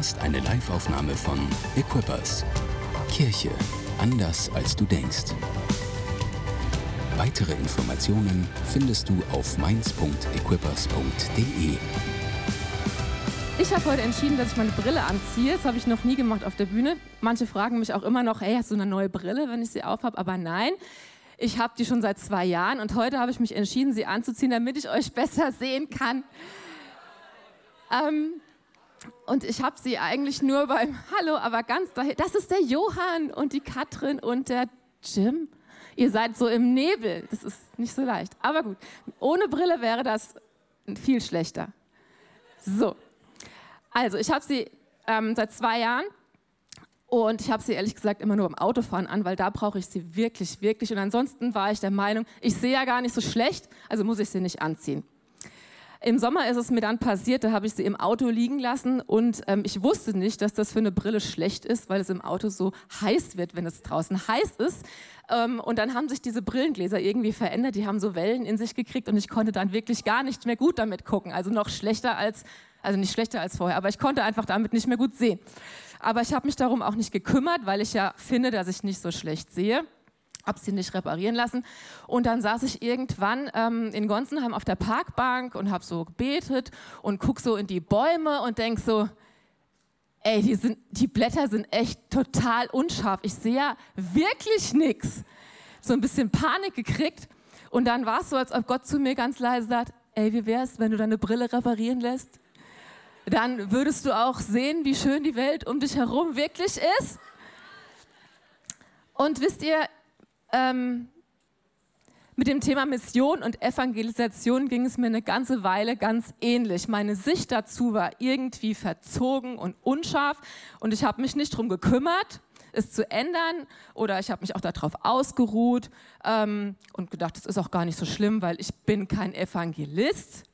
hörst eine Liveaufnahme von Equippers. Kirche anders als du denkst. Weitere Informationen findest du auf mainz.equippers.de. Ich habe heute entschieden, dass ich meine Brille anziehe. Das habe ich noch nie gemacht auf der Bühne. Manche fragen mich auch immer noch, hey, hast du eine neue Brille, wenn ich sie aufhab? Aber nein, ich habe die schon seit zwei Jahren und heute habe ich mich entschieden, sie anzuziehen, damit ich euch besser sehen kann. Ähm, und ich habe sie eigentlich nur beim Hallo, aber ganz dahin. Das ist der Johann und die Katrin und der Jim. Ihr seid so im Nebel. Das ist nicht so leicht. Aber gut, ohne Brille wäre das viel schlechter. So. Also, ich habe sie ähm, seit zwei Jahren und ich habe sie ehrlich gesagt immer nur beim Autofahren an, weil da brauche ich sie wirklich, wirklich. Und ansonsten war ich der Meinung, ich sehe ja gar nicht so schlecht, also muss ich sie nicht anziehen. Im Sommer ist es mir dann passiert, da habe ich sie im Auto liegen lassen und ähm, ich wusste nicht, dass das für eine Brille schlecht ist, weil es im Auto so heiß wird, wenn es draußen heiß ist. Ähm, und dann haben sich diese Brillengläser irgendwie verändert, die haben so Wellen in sich gekriegt und ich konnte dann wirklich gar nicht mehr gut damit gucken. Also noch schlechter als, also nicht schlechter als vorher, aber ich konnte einfach damit nicht mehr gut sehen. Aber ich habe mich darum auch nicht gekümmert, weil ich ja finde, dass ich nicht so schlecht sehe habe sie nicht reparieren lassen. Und dann saß ich irgendwann ähm, in Gonsenheim auf der Parkbank und habe so gebetet und guck so in die Bäume und denk so, ey, die, sind, die Blätter sind echt total unscharf. Ich sehe ja wirklich nichts. So ein bisschen Panik gekriegt. Und dann war es so, als ob Gott zu mir ganz leise sagt, ey, wie wär's, wenn du deine Brille reparieren lässt? Dann würdest du auch sehen, wie schön die Welt um dich herum wirklich ist. Und wisst ihr, ähm, mit dem Thema Mission und Evangelisation ging es mir eine ganze Weile ganz ähnlich. Meine Sicht dazu war irgendwie verzogen und unscharf und ich habe mich nicht darum gekümmert, es zu ändern oder ich habe mich auch darauf ausgeruht ähm, und gedacht, das ist auch gar nicht so schlimm, weil ich bin kein Evangelist.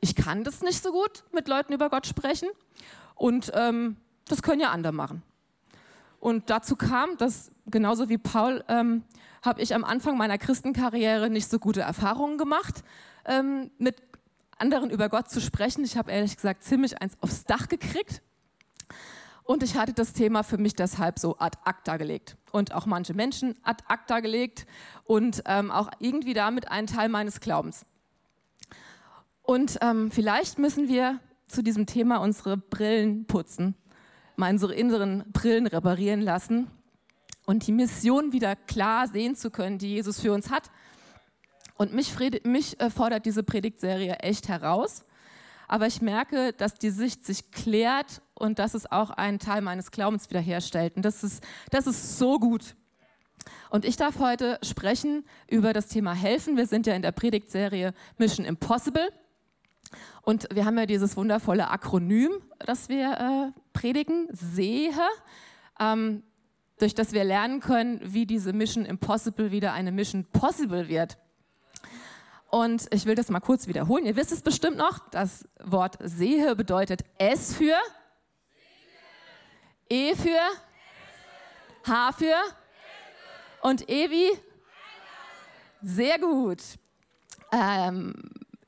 Ich kann das nicht so gut, mit Leuten über Gott sprechen und ähm, das können ja andere machen. Und dazu kam, dass genauso wie Paul ähm, habe ich am Anfang meiner Christenkarriere nicht so gute Erfahrungen gemacht, ähm, mit anderen über Gott zu sprechen. Ich habe ehrlich gesagt ziemlich eins aufs Dach gekriegt. Und ich hatte das Thema für mich deshalb so ad acta gelegt und auch manche Menschen ad acta gelegt und ähm, auch irgendwie damit einen Teil meines Glaubens. Und ähm, vielleicht müssen wir zu diesem Thema unsere Brillen putzen mal unsere inneren Brillen reparieren lassen und die Mission wieder klar sehen zu können, die Jesus für uns hat. Und mich, mich äh, fordert diese Predigtserie echt heraus. Aber ich merke, dass die Sicht sich klärt und dass es auch einen Teil meines Glaubens wiederherstellt. Und das ist, das ist so gut. Und ich darf heute sprechen über das Thema Helfen. Wir sind ja in der Predigtserie Mission Impossible. Und wir haben ja dieses wundervolle Akronym, das wir äh, predigen, SEHE, ähm, durch das wir lernen können, wie diese Mission Impossible wieder eine Mission Possible wird. Und ich will das mal kurz wiederholen. Ihr wisst es bestimmt noch, das Wort Sehe bedeutet S für, E für, H für und E wie? Sehr gut. Ähm,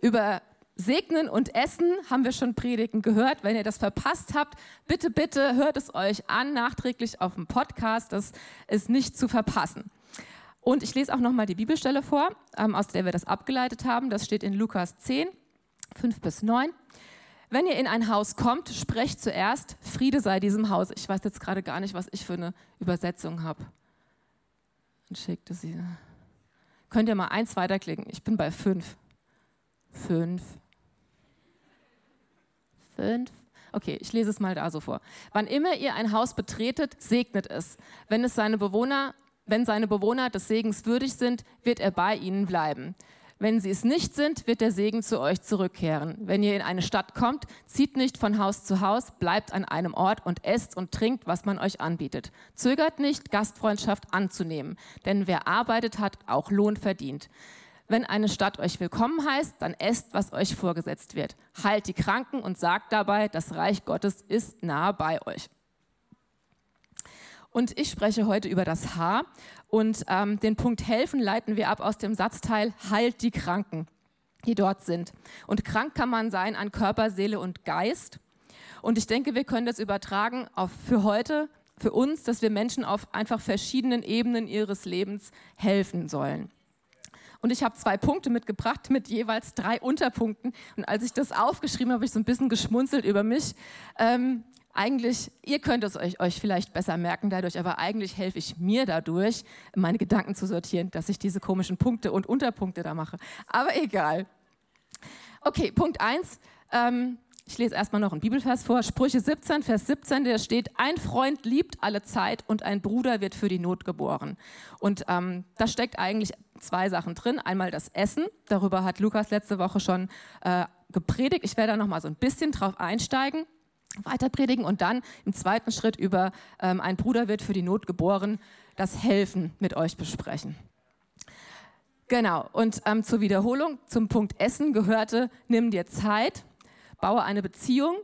über Segnen und Essen haben wir schon Predigen gehört. Wenn ihr das verpasst habt, bitte, bitte hört es euch an, nachträglich auf dem Podcast. Das ist nicht zu verpassen. Und ich lese auch nochmal die Bibelstelle vor, ähm, aus der wir das abgeleitet haben. Das steht in Lukas 10, 5 bis 9. Wenn ihr in ein Haus kommt, sprecht zuerst, Friede sei diesem Haus. Ich weiß jetzt gerade gar nicht, was ich für eine Übersetzung habe. Und schickte sie. Könnt ihr mal eins weiterklicken? Ich bin bei 5. 5. 5. Okay, ich lese es mal da so vor. Wann immer ihr ein Haus betretet, segnet es. Wenn es seine Bewohner, wenn seine Bewohner des Segens würdig sind, wird er bei ihnen bleiben. Wenn sie es nicht sind, wird der Segen zu euch zurückkehren. Wenn ihr in eine Stadt kommt, zieht nicht von Haus zu Haus, bleibt an einem Ort und esst und trinkt, was man euch anbietet. Zögert nicht, Gastfreundschaft anzunehmen, denn wer arbeitet hat, auch Lohn verdient. Wenn eine Stadt euch willkommen heißt, dann esst, was euch vorgesetzt wird. Heilt die Kranken und sagt dabei, das Reich Gottes ist nahe bei euch. Und ich spreche heute über das H. Und ähm, den Punkt helfen leiten wir ab aus dem Satzteil heilt die Kranken, die dort sind. Und krank kann man sein an Körper, Seele und Geist. Und ich denke, wir können das übertragen auf für heute, für uns, dass wir Menschen auf einfach verschiedenen Ebenen ihres Lebens helfen sollen. Und ich habe zwei Punkte mitgebracht mit jeweils drei Unterpunkten. Und als ich das aufgeschrieben habe, habe ich so ein bisschen geschmunzelt über mich. Ähm, eigentlich, ihr könnt es euch, euch vielleicht besser merken dadurch, aber eigentlich helfe ich mir dadurch, meine Gedanken zu sortieren, dass ich diese komischen Punkte und Unterpunkte da mache. Aber egal. Okay, Punkt 1. Ähm, ich lese erstmal noch einen Bibelvers vor. Sprüche 17, Vers 17, der steht, ein Freund liebt alle Zeit und ein Bruder wird für die Not geboren. Und ähm, da steckt eigentlich zwei Sachen drin. Einmal das Essen, darüber hat Lukas letzte Woche schon äh, gepredigt. Ich werde da noch mal so ein bisschen drauf einsteigen weiter predigen und dann im zweiten Schritt über ähm, ein Bruder wird für die Not geboren, das Helfen mit euch besprechen. Genau, und ähm, zur Wiederholung, zum Punkt Essen gehörte, nimm dir Zeit, baue eine Beziehung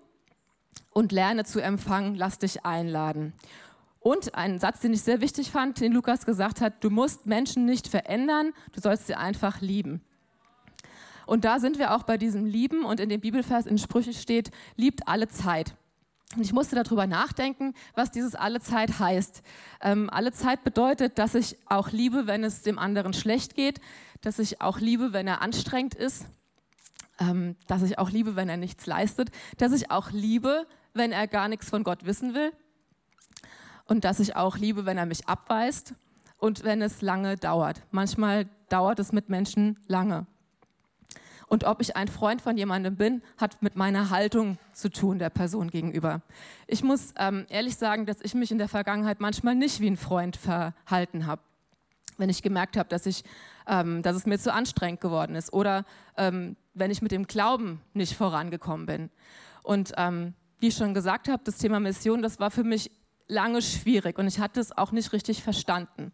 und lerne zu empfangen, lass dich einladen. Und ein Satz, den ich sehr wichtig fand, den Lukas gesagt hat, du musst Menschen nicht verändern, du sollst sie einfach lieben. Und da sind wir auch bei diesem Lieben und in dem Bibelvers in Sprüche steht, liebt alle Zeit. Und ich musste darüber nachdenken, was dieses alle Zeit heißt. Ähm, alle Zeit bedeutet, dass ich auch liebe, wenn es dem anderen schlecht geht, dass ich auch liebe, wenn er anstrengend ist, ähm, dass ich auch liebe, wenn er nichts leistet, dass ich auch liebe, wenn er gar nichts von Gott wissen will und dass ich auch liebe, wenn er mich abweist und wenn es lange dauert. Manchmal dauert es mit Menschen lange. Und ob ich ein Freund von jemandem bin, hat mit meiner Haltung zu tun der Person gegenüber. Ich muss ähm, ehrlich sagen, dass ich mich in der Vergangenheit manchmal nicht wie ein Freund verhalten habe. Wenn ich gemerkt habe, dass, ähm, dass es mir zu anstrengend geworden ist oder ähm, wenn ich mit dem Glauben nicht vorangekommen bin. Und ähm, wie ich schon gesagt habe, das Thema Mission, das war für mich lange schwierig und ich hatte es auch nicht richtig verstanden.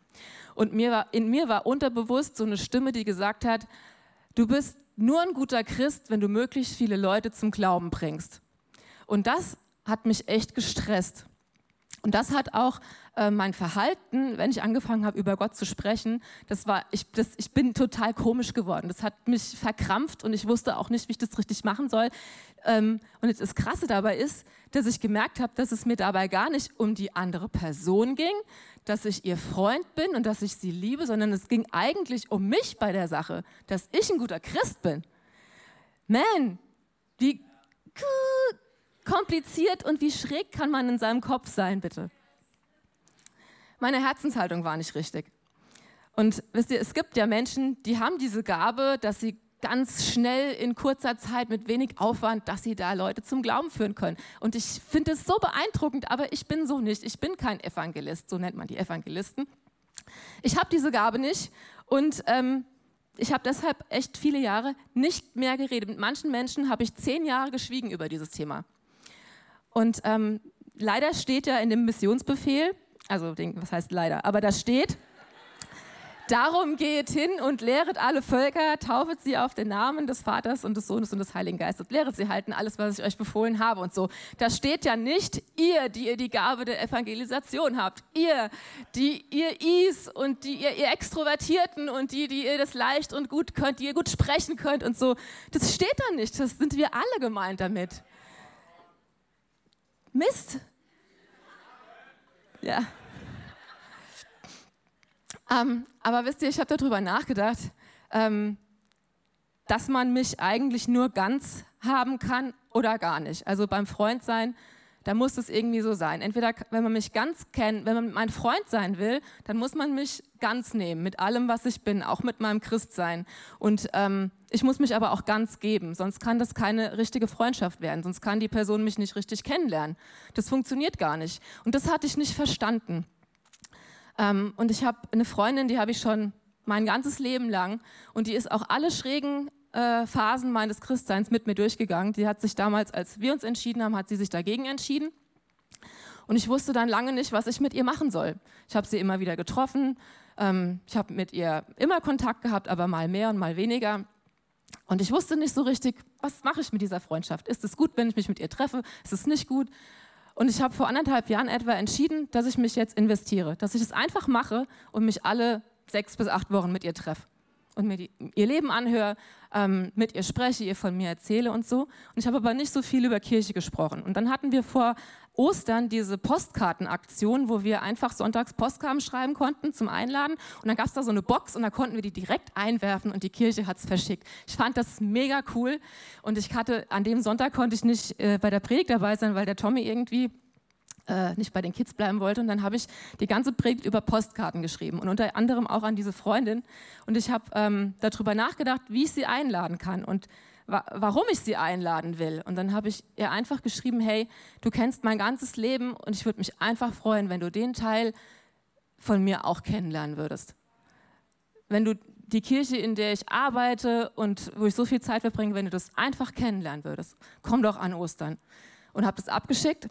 Und mir war, in mir war unterbewusst so eine Stimme, die gesagt hat, du bist nur ein guter Christ, wenn du möglichst viele Leute zum Glauben bringst. Und das hat mich echt gestresst. Und das hat auch äh, mein Verhalten, wenn ich angefangen habe, über Gott zu sprechen, das war, ich, das, ich bin total komisch geworden. Das hat mich verkrampft und ich wusste auch nicht, wie ich das richtig machen soll. Ähm, und das Krasse dabei ist, dass ich gemerkt habe, dass es mir dabei gar nicht um die andere Person ging, dass ich ihr Freund bin und dass ich sie liebe, sondern es ging eigentlich um mich bei der Sache, dass ich ein guter Christ bin. Man, wie kompliziert und wie schräg kann man in seinem Kopf sein, bitte? Meine Herzenshaltung war nicht richtig. Und wisst ihr, es gibt ja Menschen, die haben diese Gabe, dass sie ganz schnell in kurzer Zeit mit wenig Aufwand, dass sie da Leute zum Glauben führen können. Und ich finde es so beeindruckend, aber ich bin so nicht. Ich bin kein Evangelist, so nennt man die Evangelisten. Ich habe diese Gabe nicht und ähm, ich habe deshalb echt viele Jahre nicht mehr geredet. Mit manchen Menschen habe ich zehn Jahre geschwiegen über dieses Thema. Und ähm, leider steht ja in dem Missionsbefehl, also den, was heißt leider, aber da steht, Darum geht hin und lehret alle Völker, taufet sie auf den Namen des Vaters und des Sohnes und des Heiligen Geistes. Lehret sie halten alles, was ich euch befohlen habe und so. Da steht ja nicht ihr, die ihr die Gabe der Evangelisation habt. Ihr, die ihr Is und die ihr, ihr Extrovertierten und die, die ihr das leicht und gut könnt, die ihr gut sprechen könnt und so. Das steht da nicht. Das sind wir alle gemeint damit. Mist. Ja. Ähm, aber wisst ihr, ich habe darüber nachgedacht, ähm, dass man mich eigentlich nur ganz haben kann oder gar nicht. Also beim Freund sein, da muss es irgendwie so sein. Entweder, wenn man mich ganz kennt, wenn man mein Freund sein will, dann muss man mich ganz nehmen, mit allem, was ich bin, auch mit meinem Christsein. Und ähm, ich muss mich aber auch ganz geben, sonst kann das keine richtige Freundschaft werden, sonst kann die Person mich nicht richtig kennenlernen. Das funktioniert gar nicht. Und das hatte ich nicht verstanden. Ähm, und ich habe eine Freundin, die habe ich schon mein ganzes Leben lang und die ist auch alle schrägen äh, Phasen meines Christseins mit mir durchgegangen. Die hat sich damals, als wir uns entschieden haben, hat sie sich dagegen entschieden. Und ich wusste dann lange nicht, was ich mit ihr machen soll. Ich habe sie immer wieder getroffen. Ähm, ich habe mit ihr immer Kontakt gehabt, aber mal mehr und mal weniger. Und ich wusste nicht so richtig, was mache ich mit dieser Freundschaft? Ist es gut, wenn ich mich mit ihr treffe? Ist es nicht gut? Und ich habe vor anderthalb Jahren etwa entschieden, dass ich mich jetzt investiere, dass ich es einfach mache und mich alle sechs bis acht Wochen mit ihr treffe. Und mir die, ihr Leben anhöre, ähm, mit ihr spreche, ihr von mir erzähle und so. Und ich habe aber nicht so viel über Kirche gesprochen. Und dann hatten wir vor Ostern diese Postkartenaktion, wo wir einfach sonntags Postkarten schreiben konnten zum Einladen. Und dann gab es da so eine Box und da konnten wir die direkt einwerfen und die Kirche hat es verschickt. Ich fand das mega cool. Und ich hatte, an dem Sonntag konnte ich nicht äh, bei der Predigt dabei sein, weil der Tommy irgendwie äh, nicht bei den Kids bleiben wollte. Und dann habe ich die ganze Predigt über Postkarten geschrieben und unter anderem auch an diese Freundin. Und ich habe ähm, darüber nachgedacht, wie ich sie einladen kann und wa warum ich sie einladen will. Und dann habe ich ihr einfach geschrieben, hey, du kennst mein ganzes Leben und ich würde mich einfach freuen, wenn du den Teil von mir auch kennenlernen würdest. Wenn du die Kirche, in der ich arbeite und wo ich so viel Zeit verbringe, wenn du das einfach kennenlernen würdest, komm doch an Ostern. Und habe das abgeschickt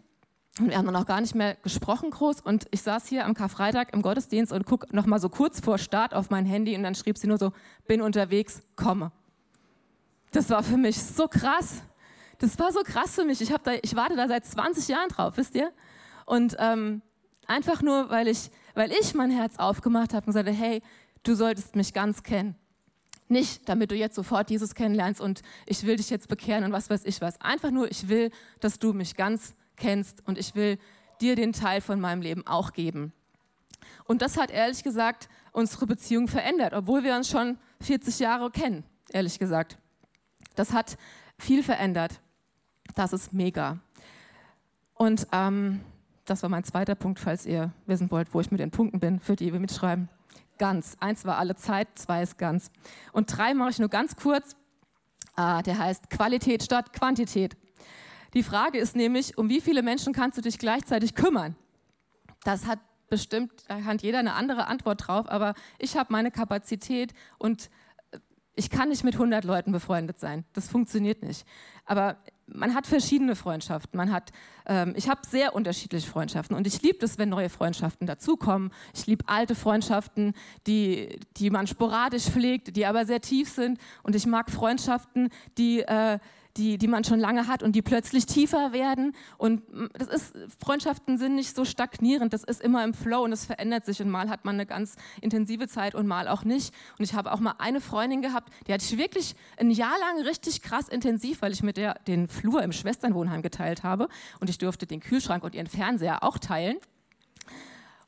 und wir haben dann auch gar nicht mehr gesprochen groß. Und ich saß hier am Karfreitag im Gottesdienst und guck noch mal so kurz vor Start auf mein Handy und dann schrieb sie nur so, bin unterwegs, komme. Das war für mich so krass. Das war so krass für mich. Ich, da, ich warte da seit 20 Jahren drauf, wisst ihr? Und ähm, einfach nur, weil ich, weil ich mein Herz aufgemacht habe und gesagt, hey, du solltest mich ganz kennen. Nicht, damit du jetzt sofort Jesus kennenlernst und ich will dich jetzt bekehren und was weiß ich was. Einfach nur, ich will, dass du mich ganz kennst und ich will dir den Teil von meinem Leben auch geben. Und das hat ehrlich gesagt unsere Beziehung verändert, obwohl wir uns schon 40 Jahre kennen, ehrlich gesagt. Das hat viel verändert. Das ist mega. Und ähm, das war mein zweiter Punkt, falls ihr wissen wollt, wo ich mit den Punkten bin, für die wir mitschreiben. Ganz. Eins war alle Zeit, zwei ist ganz. Und drei mache ich nur ganz kurz. Ah, der heißt Qualität statt Quantität. Die Frage ist nämlich, um wie viele Menschen kannst du dich gleichzeitig kümmern? Das hat bestimmt, da hat jeder eine andere Antwort drauf, aber ich habe meine Kapazität und äh, ich kann nicht mit 100 Leuten befreundet sein. Das funktioniert nicht. Aber man hat verschiedene Freundschaften. Man hat, ähm, ich habe sehr unterschiedliche Freundschaften und ich liebe es, wenn neue Freundschaften dazukommen. Ich liebe alte Freundschaften, die, die man sporadisch pflegt, die aber sehr tief sind. Und ich mag Freundschaften, die äh, die, die man schon lange hat und die plötzlich tiefer werden. Und das ist, Freundschaften sind nicht so stagnierend, das ist immer im Flow und es verändert sich. Und mal hat man eine ganz intensive Zeit und mal auch nicht. Und ich habe auch mal eine Freundin gehabt, die hatte ich wirklich ein Jahr lang richtig krass intensiv, weil ich mit der den Flur im Schwesternwohnheim geteilt habe. Und ich durfte den Kühlschrank und ihren Fernseher auch teilen.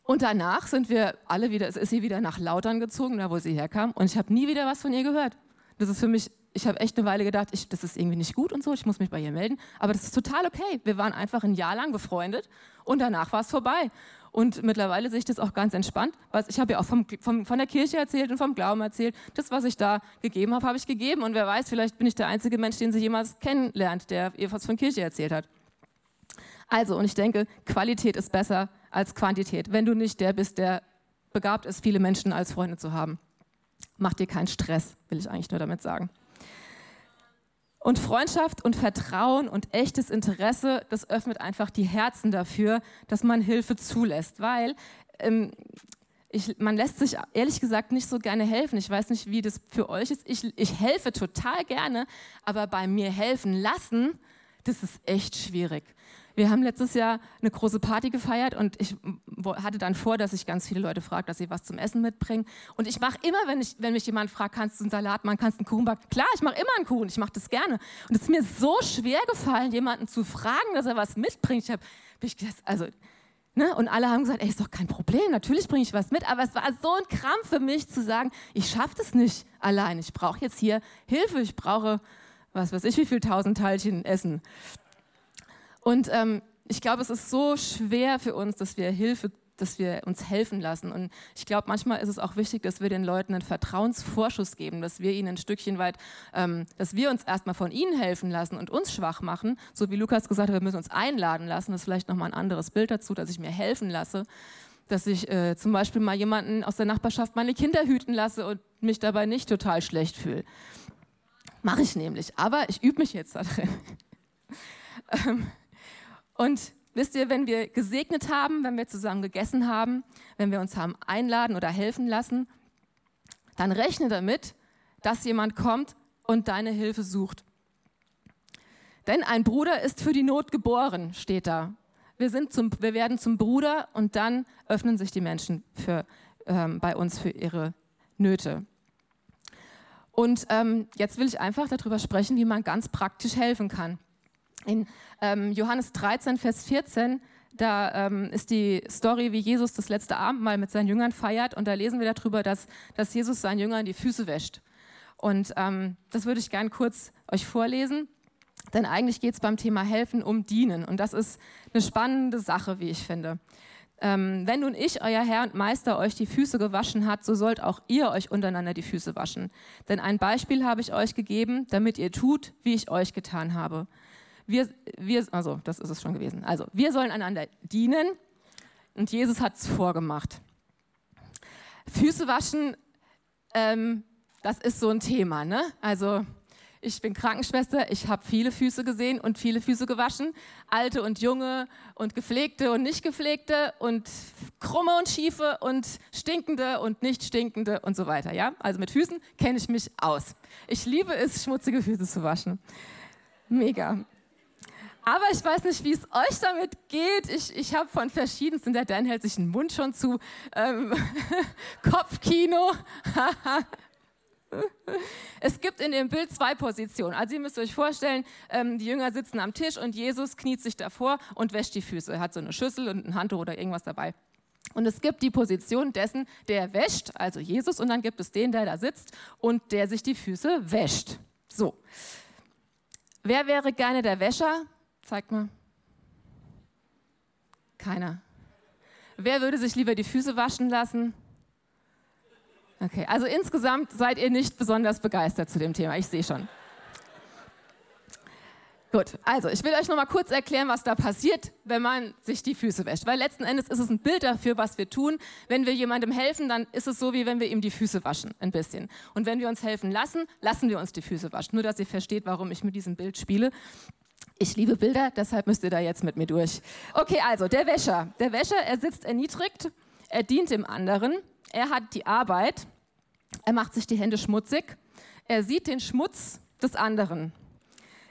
Und danach sind wir alle wieder, ist sie wieder nach Lautern gezogen, da wo sie herkam. Und ich habe nie wieder was von ihr gehört. Das ist für mich ich habe echt eine Weile gedacht, ich, das ist irgendwie nicht gut und so, ich muss mich bei ihr melden. Aber das ist total okay. Wir waren einfach ein Jahr lang befreundet und danach war es vorbei. Und mittlerweile sehe ich das auch ganz entspannt. Was, ich habe ja auch vom, vom, von der Kirche erzählt und vom Glauben erzählt. Das, was ich da gegeben habe, habe ich gegeben. Und wer weiß, vielleicht bin ich der einzige Mensch, den sie jemals kennenlernt, der ihr was von Kirche erzählt hat. Also, und ich denke, Qualität ist besser als Quantität. Wenn du nicht der bist, der begabt ist, viele Menschen als Freunde zu haben. Mach dir keinen Stress, will ich eigentlich nur damit sagen. Und Freundschaft und Vertrauen und echtes Interesse, das öffnet einfach die Herzen dafür, dass man Hilfe zulässt, weil ähm, ich, man lässt sich ehrlich gesagt nicht so gerne helfen. Ich weiß nicht, wie das für euch ist. Ich, ich helfe total gerne, aber bei mir helfen lassen, das ist echt schwierig. Wir haben letztes Jahr eine große Party gefeiert und ich hatte dann vor, dass ich ganz viele Leute frage, dass sie was zum Essen mitbringen. Und ich mache immer, wenn, ich, wenn mich jemand fragt, kannst du einen Salat machen, kannst du einen Kuchen backen? Klar, ich mache immer einen Kuchen, ich mache das gerne. Und es ist mir so schwer gefallen, jemanden zu fragen, dass er was mitbringt. Ich habe ich also Ne? Und alle haben gesagt, ey, ist doch kein Problem, natürlich bringe ich was mit. Aber es war so ein Krampf für mich zu sagen, ich schaffe das nicht allein. Ich brauche jetzt hier Hilfe, ich brauche, was weiß ich, wie viel tausend Teilchen Essen. Und ähm, ich glaube, es ist so schwer für uns, dass wir Hilfe, dass wir uns helfen lassen. Und ich glaube, manchmal ist es auch wichtig, dass wir den Leuten einen Vertrauensvorschuss geben, dass wir ihnen ein Stückchen weit, ähm, dass wir uns erstmal von ihnen helfen lassen und uns schwach machen. So wie Lukas gesagt hat, wir müssen uns einladen lassen. Das ist vielleicht nochmal ein anderes Bild dazu, dass ich mir helfen lasse. Dass ich äh, zum Beispiel mal jemanden aus der Nachbarschaft meine Kinder hüten lasse und mich dabei nicht total schlecht fühle. Mache ich nämlich. Aber ich übe mich jetzt da drin. ähm, und wisst ihr, wenn wir gesegnet haben, wenn wir zusammen gegessen haben, wenn wir uns haben einladen oder helfen lassen, dann rechne damit, dass jemand kommt und deine Hilfe sucht. Denn ein Bruder ist für die Not geboren, steht da. Wir, sind zum, wir werden zum Bruder und dann öffnen sich die Menschen für, ähm, bei uns für ihre Nöte. Und ähm, jetzt will ich einfach darüber sprechen, wie man ganz praktisch helfen kann. In ähm, Johannes 13, Vers 14, da ähm, ist die Story, wie Jesus das letzte Abendmahl mit seinen Jüngern feiert. Und da lesen wir darüber, dass, dass Jesus seinen Jüngern die Füße wäscht. Und ähm, das würde ich gern kurz euch vorlesen. Denn eigentlich geht es beim Thema Helfen um Dienen. Und das ist eine spannende Sache, wie ich finde. Ähm, wenn nun ich, euer Herr und Meister, euch die Füße gewaschen hat, so sollt auch ihr euch untereinander die Füße waschen. Denn ein Beispiel habe ich euch gegeben, damit ihr tut, wie ich euch getan habe. Wir, wir, also das ist es schon gewesen. Also wir sollen einander dienen und Jesus hat es vorgemacht. Füße waschen, ähm, das ist so ein Thema, ne? Also ich bin Krankenschwester, ich habe viele Füße gesehen und viele Füße gewaschen. Alte und junge und gepflegte und nicht gepflegte und krumme und schiefe und stinkende und nicht stinkende und so weiter. Ja? Also mit Füßen kenne ich mich aus. Ich liebe es, schmutzige Füße zu waschen. Mega. Aber ich weiß nicht, wie es euch damit geht. Ich, ich habe von verschiedensten, der Dan hält sich den Mund schon zu, ähm, Kopfkino. Es gibt in dem Bild zwei Positionen. Also ihr müsst euch vorstellen, ähm, die Jünger sitzen am Tisch und Jesus kniet sich davor und wäscht die Füße. Er hat so eine Schüssel und ein Handtuch oder irgendwas dabei. Und es gibt die Position dessen, der wäscht, also Jesus, und dann gibt es den, der da sitzt und der sich die Füße wäscht. So. Wer wäre gerne der Wäscher? Zeigt mal. Keiner. Wer würde sich lieber die Füße waschen lassen? Okay, also insgesamt seid ihr nicht besonders begeistert zu dem Thema, ich sehe schon. Gut, also ich will euch noch mal kurz erklären, was da passiert, wenn man sich die Füße wäscht. Weil letzten Endes ist es ein Bild dafür, was wir tun. Wenn wir jemandem helfen, dann ist es so, wie wenn wir ihm die Füße waschen, ein bisschen. Und wenn wir uns helfen lassen, lassen wir uns die Füße waschen. Nur, dass ihr versteht, warum ich mit diesem Bild spiele. Ich liebe Bilder, deshalb müsst ihr da jetzt mit mir durch. Okay, also der Wäscher. Der Wäscher, er sitzt erniedrigt, er dient dem anderen er hat die Arbeit, er macht sich die Hände schmutzig, er sieht den Schmutz des anderen,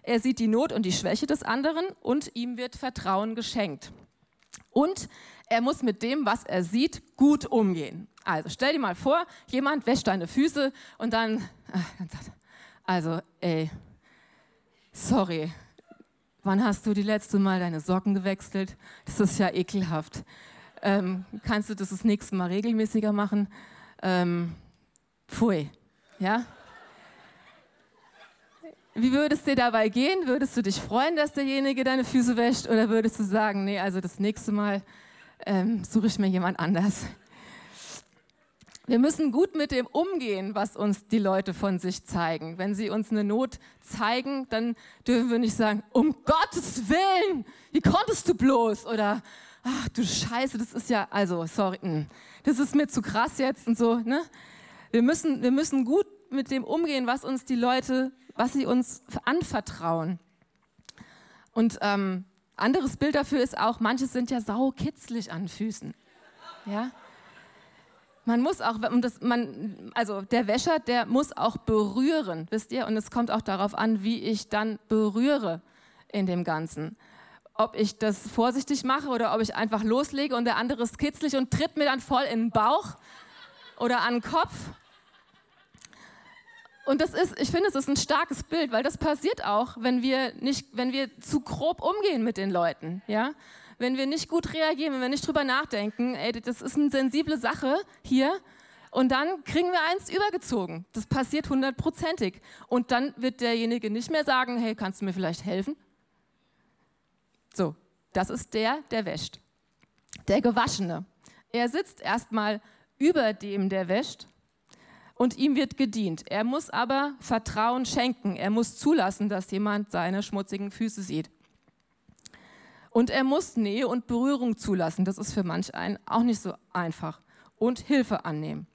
er sieht die Not und die Schwäche des anderen und ihm wird Vertrauen geschenkt. Und er muss mit dem, was er sieht, gut umgehen. Also stell dir mal vor, jemand wäscht deine Füße und dann, also ey, sorry, wann hast du die letzte Mal deine Socken gewechselt? Das ist ja ekelhaft ähm, kannst du das das nächste Mal regelmäßiger machen? Ähm, pfui, ja? Wie würde es dir dabei gehen? Würdest du dich freuen, dass derjenige deine Füße wäscht oder würdest du sagen, nee, also das nächste Mal ähm, suche ich mir jemand anders? Wir müssen gut mit dem umgehen, was uns die Leute von sich zeigen. Wenn sie uns eine Not zeigen, dann dürfen wir nicht sagen, um Gottes Willen, wie konntest du bloß? Oder ach du Scheiße, das ist ja, also, sorry, hm, das ist mir zu krass jetzt und so, ne? Wir müssen, wir müssen gut mit dem umgehen, was uns die Leute, was sie uns anvertrauen. Und ähm, anderes Bild dafür ist auch, manche sind ja saukitzlig an Füßen. Ja? Man muss auch, das, man, also der Wäscher, der muss auch berühren, wisst ihr? Und es kommt auch darauf an, wie ich dann berühre in dem Ganzen ob ich das vorsichtig mache oder ob ich einfach loslege und der andere ist kitzlig und tritt mir dann voll in den Bauch oder an den Kopf. Und das ist, ich finde, es ist ein starkes Bild, weil das passiert auch, wenn wir nicht, wenn wir zu grob umgehen mit den Leuten, ja. Wenn wir nicht gut reagieren, wenn wir nicht drüber nachdenken, ey, das ist eine sensible Sache hier, und dann kriegen wir eins übergezogen. Das passiert hundertprozentig. Und dann wird derjenige nicht mehr sagen, hey, kannst du mir vielleicht helfen? So, das ist der, der wäscht. Der Gewaschene. Er sitzt erstmal über dem, der wäscht, und ihm wird gedient. Er muss aber Vertrauen schenken. Er muss zulassen, dass jemand seine schmutzigen Füße sieht. Und er muss Nähe und Berührung zulassen. Das ist für manch einen auch nicht so einfach. Und Hilfe annehmen.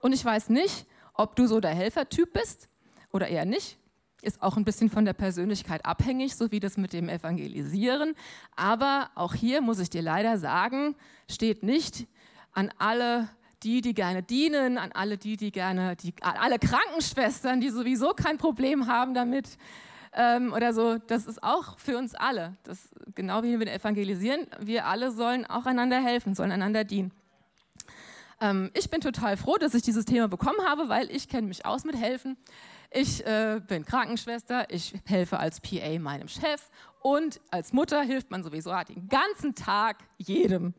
Und ich weiß nicht, ob du so der Helfertyp bist oder eher nicht ist auch ein bisschen von der Persönlichkeit abhängig, so wie das mit dem Evangelisieren. Aber auch hier muss ich dir leider sagen, steht nicht an alle die, die gerne dienen, an alle die, die gerne, die, alle Krankenschwestern, die sowieso kein Problem haben damit ähm, oder so. Das ist auch für uns alle. Das, genau wie wir evangelisieren, wir alle sollen auch einander helfen, sollen einander dienen. Ähm, ich bin total froh, dass ich dieses Thema bekommen habe, weil ich kenne mich aus mit Helfen. Ich äh, bin Krankenschwester, ich helfe als PA meinem Chef und als Mutter hilft man sowieso den ganzen Tag jedem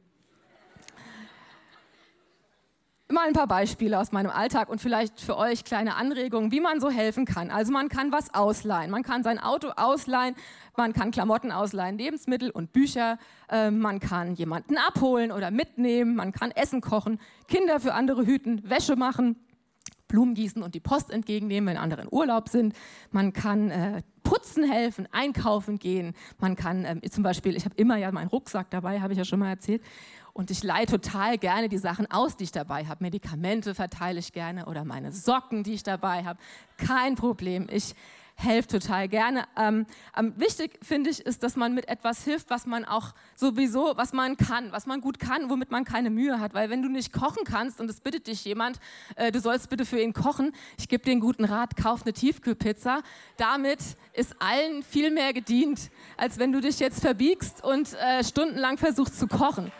mal ein paar Beispiele aus meinem Alltag und vielleicht für euch kleine Anregungen, wie man so helfen kann. Also man kann was ausleihen, man kann sein Auto ausleihen, man kann Klamotten ausleihen, Lebensmittel und Bücher, äh, man kann jemanden abholen oder mitnehmen, man kann Essen kochen, Kinder für andere hüten, Wäsche machen, Blumen gießen und die Post entgegennehmen, wenn andere in Urlaub sind. Man kann äh, putzen helfen, einkaufen gehen. Man kann äh, zum Beispiel, ich habe immer ja meinen Rucksack dabei, habe ich ja schon mal erzählt. Und ich leihe total gerne die Sachen aus, die ich dabei habe. Medikamente verteile ich gerne oder meine Socken, die ich dabei habe. Kein Problem. Ich helfe total gerne. Ähm, ähm, wichtig finde ich, ist, dass man mit etwas hilft, was man auch sowieso, was man kann, was man gut kann, womit man keine Mühe hat. Weil wenn du nicht kochen kannst und es bittet dich jemand, äh, du sollst bitte für ihn kochen, ich gebe dir einen guten Rat, kauf eine Tiefkühlpizza. Damit ist allen viel mehr gedient, als wenn du dich jetzt verbiegst und äh, stundenlang versuchst zu kochen.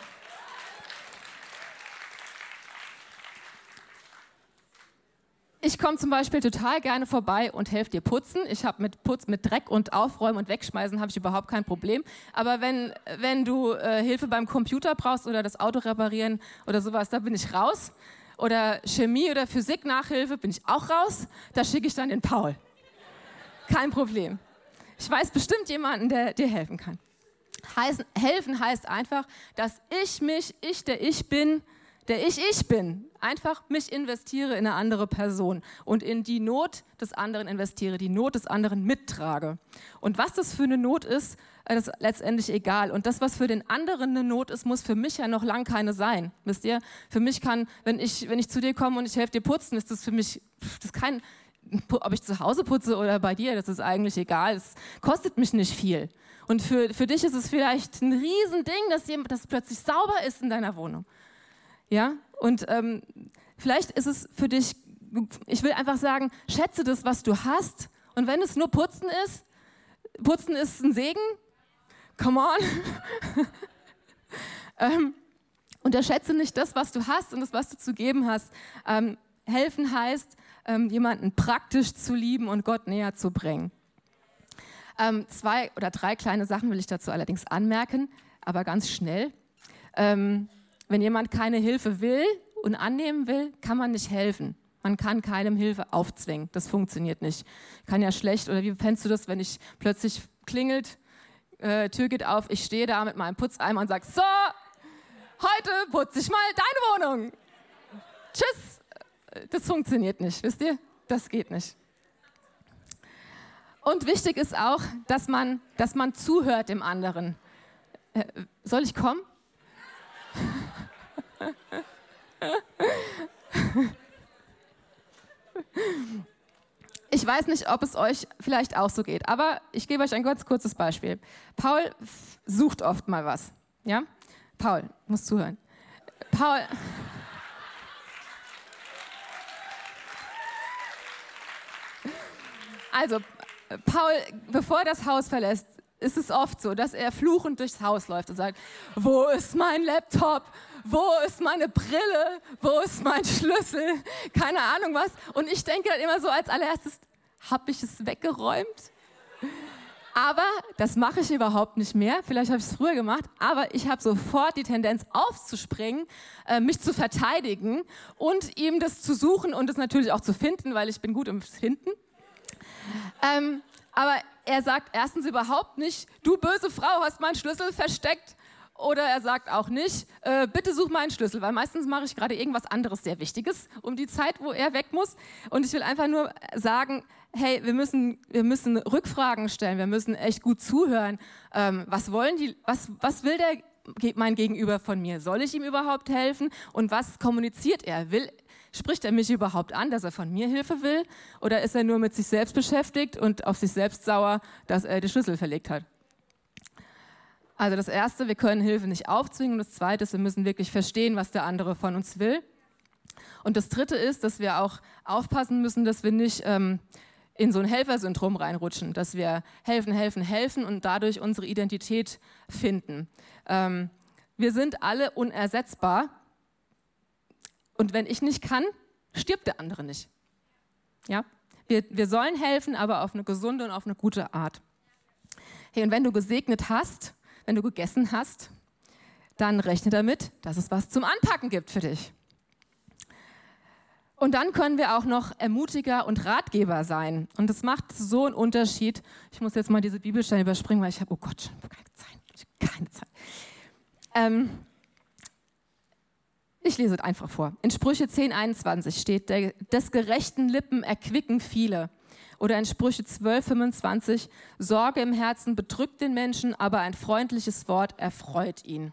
Ich komme zum Beispiel total gerne vorbei und helfe dir putzen. Ich habe mit Putz, mit Dreck und Aufräumen und Wegschmeißen habe ich überhaupt kein Problem. Aber wenn, wenn du äh, Hilfe beim Computer brauchst oder das Auto reparieren oder sowas, da bin ich raus. Oder Chemie oder Physik Nachhilfe bin ich auch raus. Da schicke ich dann den Paul. Kein Problem. Ich weiß bestimmt jemanden, der dir helfen kann. Heißen, helfen heißt einfach, dass ich mich, ich der ich bin, der ich ich bin, einfach mich investiere in eine andere Person und in die Not des anderen investiere, die Not des anderen mittrage. Und was das für eine Not ist, äh, das ist letztendlich egal. Und das, was für den anderen eine Not ist, muss für mich ja noch lang keine sein. Wisst ihr? Für mich kann, wenn ich, wenn ich zu dir komme und ich helfe dir putzen, ist das für mich, das kein, ob ich zu Hause putze oder bei dir, das ist eigentlich egal. Es kostet mich nicht viel. Und für, für dich ist es vielleicht ein Riesending, dass, dass plötzlich sauber ist in deiner Wohnung. Ja, und ähm, vielleicht ist es für dich, ich will einfach sagen, schätze das, was du hast. Und wenn es nur Putzen ist, Putzen ist ein Segen, come on. ähm, unterschätze nicht das, was du hast und das, was du zu geben hast. Ähm, helfen heißt, ähm, jemanden praktisch zu lieben und Gott näher zu bringen. Ähm, zwei oder drei kleine Sachen will ich dazu allerdings anmerken, aber ganz schnell. Ähm, wenn jemand keine Hilfe will und annehmen will, kann man nicht helfen. Man kann keinem Hilfe aufzwingen. Das funktioniert nicht. Kann ja schlecht. Oder wie fändest du das, wenn ich plötzlich klingelt, äh, Tür geht auf, ich stehe da mit meinem Putzeimer und sage, so, heute putze ich mal deine Wohnung. Tschüss. Das funktioniert nicht, wisst ihr? Das geht nicht. Und wichtig ist auch, dass man, dass man zuhört dem anderen. Äh, soll ich kommen? Ich weiß nicht, ob es euch vielleicht auch so geht, aber ich gebe euch ein ganz kurzes Beispiel. Paul sucht oft mal was. Ja? Paul, muss zuhören. Paul. Also, Paul, bevor er das Haus verlässt, ist es oft so, dass er fluchend durchs Haus läuft und sagt, wo ist mein Laptop? Wo ist meine Brille? Wo ist mein Schlüssel? Keine Ahnung was. Und ich denke dann immer so als allererstes, habe ich es weggeräumt? Aber das mache ich überhaupt nicht mehr. Vielleicht habe ich es früher gemacht, aber ich habe sofort die Tendenz aufzuspringen, äh, mich zu verteidigen und ihm das zu suchen und es natürlich auch zu finden, weil ich bin gut im Finden. Ähm, aber er sagt erstens überhaupt nicht, du böse Frau hast meinen Schlüssel versteckt. Oder er sagt auch nicht, äh, bitte such meinen Schlüssel, weil meistens mache ich gerade irgendwas anderes sehr Wichtiges um die Zeit, wo er weg muss. Und ich will einfach nur sagen, hey, wir müssen, wir müssen Rückfragen stellen, wir müssen echt gut zuhören. Ähm, was wollen die, was, was will der mein Gegenüber von mir? Soll ich ihm überhaupt helfen? Und was kommuniziert er? Will, Spricht er mich überhaupt an, dass er von mir Hilfe will? Oder ist er nur mit sich selbst beschäftigt und auf sich selbst sauer, dass er die Schlüssel verlegt hat? Also das Erste, wir können Hilfe nicht aufzwingen. Das Zweite ist, wir müssen wirklich verstehen, was der andere von uns will. Und das Dritte ist, dass wir auch aufpassen müssen, dass wir nicht ähm, in so ein Helfersyndrom reinrutschen, dass wir helfen, helfen, helfen und dadurch unsere Identität finden. Ähm, wir sind alle unersetzbar Und wenn ich nicht kann, stirbt der andere nicht. Ja? Wir, wir sollen helfen, aber auf eine gesunde und auf eine gute Art. Hey, und wenn du gesegnet hast, wenn du gegessen hast, dann rechne damit, dass es was zum Anpacken gibt für dich. Und dann können wir auch noch Ermutiger und Ratgeber sein. Und das macht so einen Unterschied. Ich muss jetzt mal diese Bibelsteine überspringen, weil ich habe, oh Gott, keine Zeit. Keine Zeit. Ähm, ich lese es einfach vor. In Sprüche 10, 21 steht, des gerechten Lippen erquicken viele. Oder in Sprüche 12, 25, Sorge im Herzen bedrückt den Menschen, aber ein freundliches Wort erfreut ihn.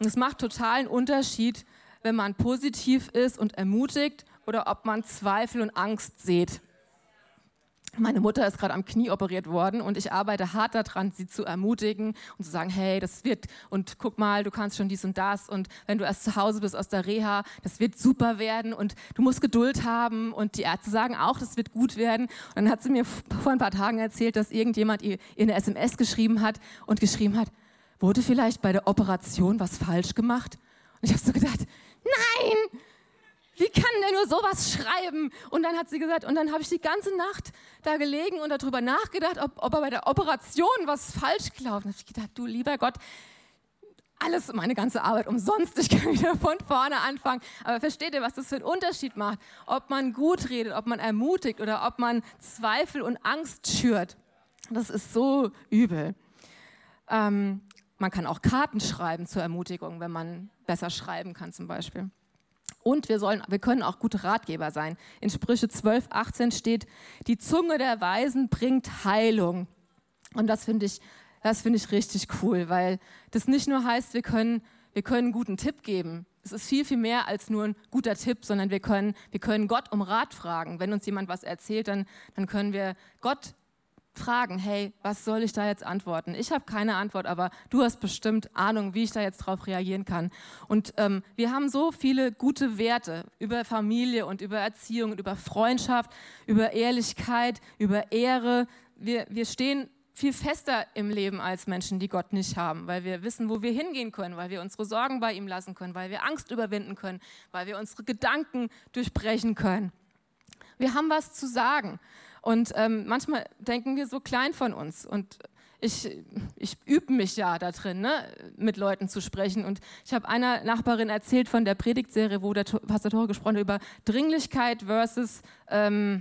Und es macht totalen Unterschied, wenn man positiv ist und ermutigt oder ob man Zweifel und Angst sieht. Meine Mutter ist gerade am Knie operiert worden und ich arbeite hart daran, sie zu ermutigen und zu sagen, hey, das wird und guck mal, du kannst schon dies und das und wenn du erst zu Hause bist aus der Reha, das wird super werden und du musst Geduld haben und die Ärzte sagen auch, das wird gut werden. Und dann hat sie mir vor ein paar Tagen erzählt, dass irgendjemand ihr eine SMS geschrieben hat und geschrieben hat, wurde vielleicht bei der Operation was falsch gemacht? Und ich habe so gedacht, nein, wie kann der nur sowas schreiben? Und dann hat sie gesagt, und dann habe ich die ganze Nacht da gelegen und darüber nachgedacht, ob, ob er bei der Operation was falsch gelaufen ist. Ich gedacht, du lieber Gott, alles, meine ganze Arbeit umsonst. Ich kann wieder von vorne anfangen. Aber versteht ihr, was das für einen Unterschied macht? Ob man gut redet, ob man ermutigt oder ob man Zweifel und Angst schürt. Das ist so übel. Ähm, man kann auch Karten schreiben zur Ermutigung, wenn man besser schreiben kann zum Beispiel. Und wir, sollen, wir können auch gute Ratgeber sein. In Sprüche 12, 18 steht, die Zunge der Weisen bringt Heilung. Und das finde ich, das ich richtig cool, weil das nicht nur heißt, wir können, wir können einen guten Tipp geben. Es ist viel, viel mehr als nur ein guter Tipp, sondern wir können, wir können Gott um Rat fragen. Wenn uns jemand was erzählt, dann, dann können wir Gott fragen, hey, was soll ich da jetzt antworten? Ich habe keine Antwort, aber du hast bestimmt Ahnung, wie ich da jetzt drauf reagieren kann. Und ähm, wir haben so viele gute Werte über Familie und über Erziehung und über Freundschaft, über Ehrlichkeit, über Ehre. Wir, wir stehen viel fester im Leben als Menschen, die Gott nicht haben, weil wir wissen, wo wir hingehen können, weil wir unsere Sorgen bei ihm lassen können, weil wir Angst überwinden können, weil wir unsere Gedanken durchbrechen können. Wir haben was zu sagen. Und ähm, manchmal denken wir so klein von uns. Und ich, ich übe mich ja da drin, ne, mit Leuten zu sprechen. Und ich habe einer Nachbarin erzählt von der Predigtserie, wo der Pastor Tore gesprochen hat über Dringlichkeit versus ähm,